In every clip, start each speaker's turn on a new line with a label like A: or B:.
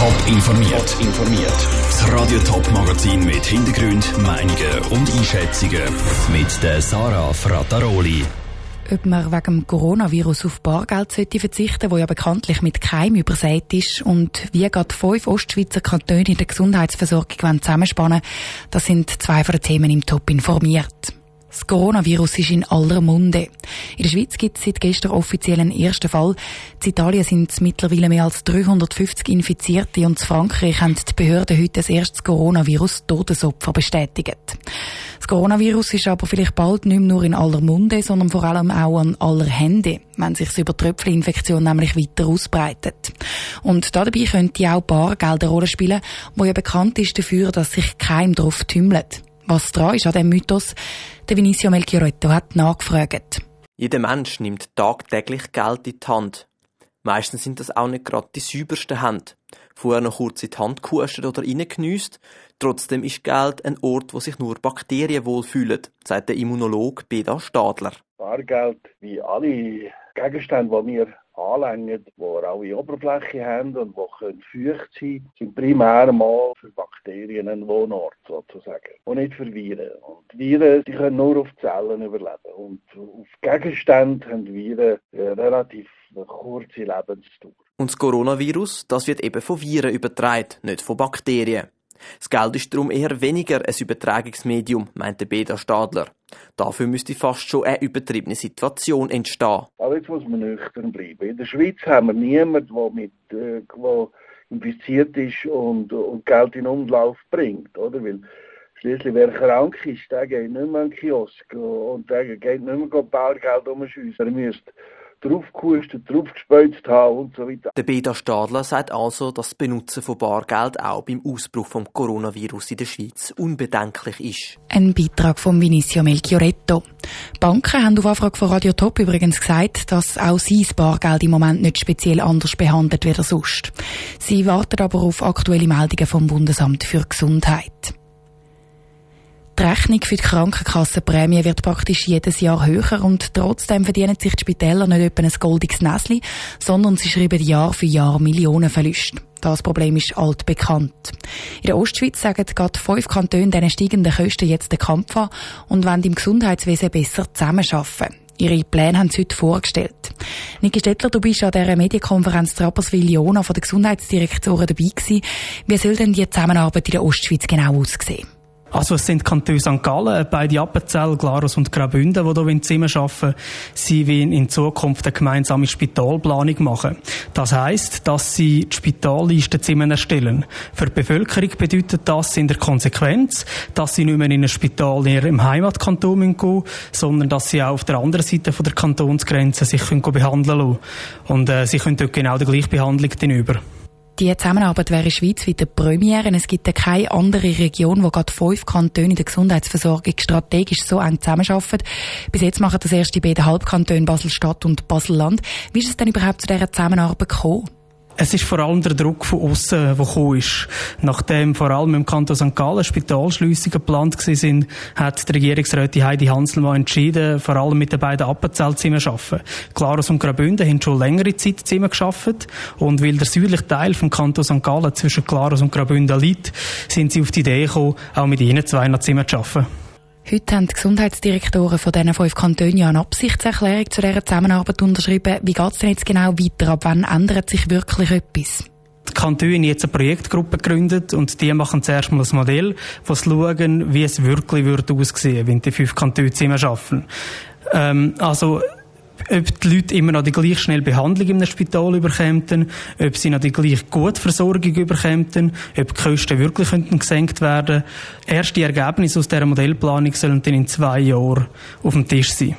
A: Top informiert. informiert. Das Radio Top Magazin mit Hintergrund, Meinungen und Einschätzungen mit der Sarah Frataroli.
B: Ob man wegen dem Coronavirus auf Bargeld sollte verzichten, wo ja bekanntlich mit Keim übersät ist und wie gerade fünf Ostschweizer Kantone in der Gesundheitsversorgung zusammenspannen, das sind zwei von den Themen im Top informiert. Das Coronavirus ist in aller Munde. In der Schweiz gibt es seit gestern offiziell einen ersten Fall. In Italien sind es mittlerweile mehr als 350 Infizierte und in Frankreich haben die Behörden heute das erste Coronavirus-Todesopfer bestätigt. Das Coronavirus ist aber vielleicht bald nicht mehr nur in aller Munde, sondern vor allem auch an aller Hände, wenn sich über Tröpfelinfektion nämlich weiter ausbreitet. Und dabei könnte auch Bargeld eine Rolle spielen, wo ja bekannt ist dafür, dass sich kein drauf tümmelt. Was dran ist an diesem Mythos, der Vinicio Melchioretto hat nachgefragt.
C: Jeder Mensch nimmt tagtäglich Geld in die Hand. Meistens sind das auch nicht gerade die saubersten Hände. Vorher noch kurz in die Hand gehustet oder reingeniesst. Trotzdem ist Geld ein Ort, wo sich nur Bakterien wohlfühlen, sagt der Immunolog Beda Stadler.
D: Bargeld, wie alle Gegenstände, die wir anlängen, die alle Oberfläche haben und die feucht sein können, sind primär mal für Bakterien ein Wohnort sozusagen und nicht für Viren. Und Viren die können nur auf Zellen überleben und auf Gegenstände haben Viren eine relativ kurze Lebensdauer.
C: Und das Coronavirus, das wird eben von Viren übertragen, nicht von Bakterien. Das Geld ist darum eher weniger ein Übertragungsmedium, meinte Beda Stadler. Dafür müsste fast schon eine übertriebene Situation entstehen.
D: Aber jetzt muss man nüchtern bleiben. In der Schweiz haben wir niemanden, der mit, äh, der infiziert ist und, und Geld in Umlauf bringt, oder? Weil Schließlich, wer krank ist, der geht nicht mehr an den Kiosk und der geht nicht mehr Bargeld umschiessen. Er müsste draufgehustet, draufgespeuzt haben und so weiter.
C: Der Beda Stadler sagt also, dass das Benutzen von Bargeld auch beim Ausbruch vom Coronavirus in der Schweiz unbedenklich ist.
B: Ein Beitrag von Vinicio Melchioretto. Banken haben auf Anfrage von Radio Top übrigens gesagt, dass auch sie das Bargeld im Moment nicht speziell anders behandelt wie sonst. Sie warten aber auf aktuelle Meldungen vom Bundesamt für Gesundheit. Die Rechnung für die Krankenkassenprämie wird praktisch jedes Jahr höher und trotzdem verdienen sich die Spitäler nicht etwa ein goldiges Näsli, sondern sie schreiben Jahr für Jahr Millionenverluste. Das Problem ist altbekannt. In der Ostschweiz sagen gerade fünf Kantone diesen steigenden Kosten jetzt den Kampf an und wollen im Gesundheitswesen besser zusammenarbeiten. Ihre Pläne haben sie heute vorgestellt. Niki Stettler, du bist an dieser Medienkonferenz Trapperswil-Jona von der Gesundheitsdirektoren dabei gewesen. Wie soll denn die Zusammenarbeit in der Ostschweiz genau aussehen?
E: Also es sind Kantone St. Gallen, beide Appenzell, Glarus und Graubünden, die hier zusammenarbeiten Sie wollen in Zukunft eine gemeinsame Spitalplanung machen. Das heisst, dass sie die Spitalliste zusammen erstellen. Für die Bevölkerung bedeutet das in der Konsequenz, dass sie nicht mehr in ein Spital in ihrem Heimatkanton gehen müssen, sondern dass sie auch auf der anderen Seite der Kantonsgrenze sich behandeln lassen. Und äh, sie können dort genau die gleiche Behandlung über.
B: Die Zusammenarbeit wäre schweizweit eine Premiere. Es gibt ja keine andere Region, wo gerade fünf Kantone in der Gesundheitsversorgung strategisch so eng zusammenarbeiten. Bis jetzt machen das erst die beiden Halbkantone Basel-Stadt und Basel-Land. Wie ist es denn überhaupt zu dieser Zusammenarbeit gekommen?
E: Es ist vor allem der Druck von außen, der gekommen ist. Nachdem vor allem im Kanton St. Gallen Spitalschliessungen geplant sind, hat die Regierungsrätin Heidi Hanselmann entschieden, vor allem mit den beiden Appenzell zusammen zu arbeiten. Glarus und Graubünden haben schon längere Zeit zusammen geschafft und weil der südliche Teil vom Kanton St. Gallen zwischen Glarus und Graubünden liegt, sind sie auf die Idee gekommen, auch mit ihnen zwei zusammen zu arbeiten.
B: Heute haben die Gesundheitsdirektoren von diesen fünf Kantonen eine Absichtserklärung zu dieser Zusammenarbeit unterschrieben. Wie geht es denn jetzt genau weiter? Ab wann ändert sich wirklich etwas?
E: Die Kantone jetzt eine Projektgruppe gegründet und die machen zuerst mal ein Modell, das schauen, wie es wirklich würde aussehen, wenn die fünf Kantone zusammen arbeiten. Ähm, also ob die Leute immer noch die gleich schnell Behandlung einem Spital überkämen, ob sie noch die gleich gute Versorgung überkämen, ob die Kosten wirklich gesenkt werden Erste Ergebnisse aus dieser Modellplanung sollen dann in zwei Jahren auf dem Tisch sein.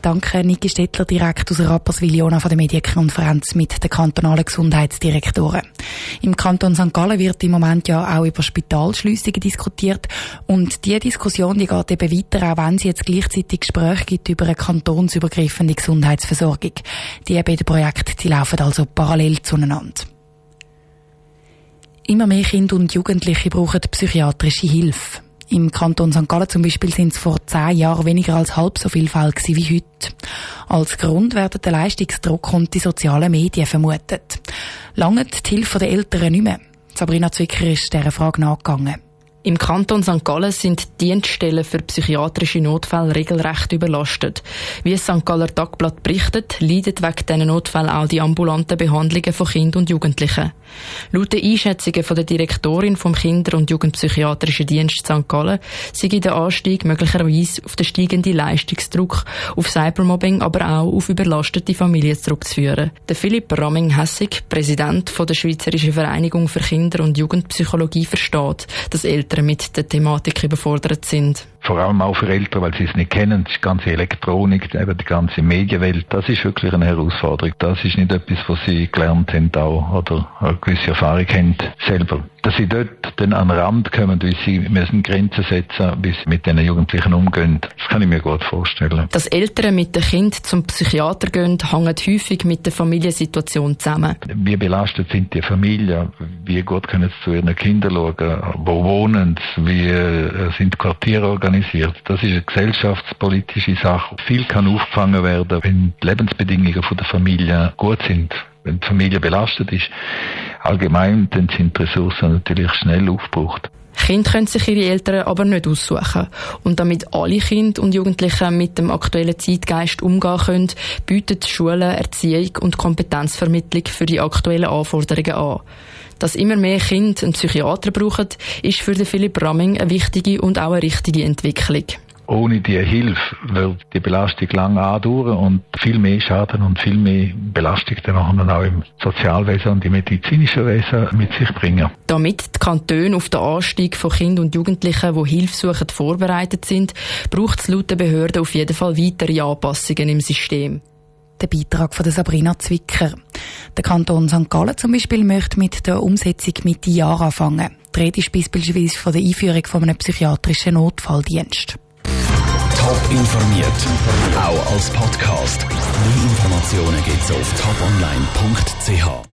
B: Danke, Niki Stettler, direkt aus Rapperswil-Jona von der Medienkonferenz mit den kantonalen Gesundheitsdirektoren. Im Kanton St. Gallen wird im Moment ja auch über Spitalschliessungen diskutiert. Und diese Diskussion, die geht eben weiter, auch wenn es jetzt gleichzeitig Gespräche gibt über eine kantonsübergreifende Gesundheitsversorgung. Die beiden Projekte, die laufen also parallel zueinander. Immer mehr Kinder und Jugendliche brauchen psychiatrische Hilfe. Im Kanton St. Gallen zum Beispiel sind es vor zehn Jahren weniger als halb so viele Fälle wie heute. Als Grund werden der Leistungsdruck und die sozialen Medien vermutet. Lange die Hilfe der Eltern nicht mehr. Sabrina Zwicker ist dieser Frage nachgegangen.
F: Im Kanton St. Gallen sind Dienststellen für psychiatrische Notfälle regelrecht überlastet. Wie es St. Galler Tagblatt berichtet, leiden wegen diesen Notfällen auch die ambulanten Behandlungen von Kindern und Jugendlichen. Laut den Einschätzungen von der Direktorin vom Kinder- und Jugendpsychiatrischen Dienst St. Gallen sei der Anstieg möglicherweise auf den steigenden Leistungsdruck, auf Cybermobbing, aber auch auf überlastete Familien zurückzuführen. Der Philipp Ramming-Hessig, Präsident der Schweizerischen Vereinigung für Kinder- und Jugendpsychologie, versteht, dass Eltern Eltern mit der Thematik überfordert sind.
G: Vor allem auch für Eltern, weil sie es nicht kennen, die ganze Elektronik, eben die ganze Medienwelt, das ist wirklich eine Herausforderung. Das ist nicht etwas, was sie gelernt haben auch, oder eine gewisse Erfahrung haben selber. Dass sie dort dann an den Rand kommen, wie sie müssen Grenzen setzen, wie sie mit den Jugendlichen umgehen, das kann ich mir gut vorstellen.
F: Dass Eltern mit dem Kind zum Psychiater gehen, hängt häufig mit der Familiensituation zusammen.
G: Wie belastet sind die Familien? Wie gut können sie zu ihren Kindern schauen? Wo wohnen sie? Wie äh, sind Quartiere organisiert? Das ist eine gesellschaftspolitische Sache. Viel kann aufgefangen werden, wenn die Lebensbedingungen der Familie gut sind wenn die Familie belastet ist, allgemein, dann sind die Ressourcen natürlich schnell aufgebraucht.
F: Kinder können sich ihre Eltern aber nicht aussuchen. Und damit alle Kinder und Jugendlichen mit dem aktuellen Zeitgeist umgehen können, bieten Schulen Erziehung und Kompetenzvermittlung für die aktuellen Anforderungen an. Dass immer mehr Kinder einen Psychiater brauchen, ist für Philipp Ramming eine wichtige und auch eine richtige Entwicklung
G: ohne die Hilfe wird die Belastung lange andauern und viel mehr Schaden und viel mehr Belastung dann auch im Sozialwesen und im medizinischen Wesen mit sich bringen.
F: Damit die Kantone auf den Anstieg von Kindern und Jugendlichen, die Hilfe suchen, vorbereitet sind, braucht es laut den Behörden auf jeden Fall weitere Anpassungen im System.
B: Der Beitrag von Sabrina Zwicker. Der Kanton St. Gallen zum Beispiel möchte mit der Umsetzung Mitte Jahr anfangen. Die Rede ist beispielsweise von der Einführung von einem psychiatrischen Notfalldienst.
A: Top informiert, auch als Podcast. Mehr Informationen gibt's auf toponline.ch.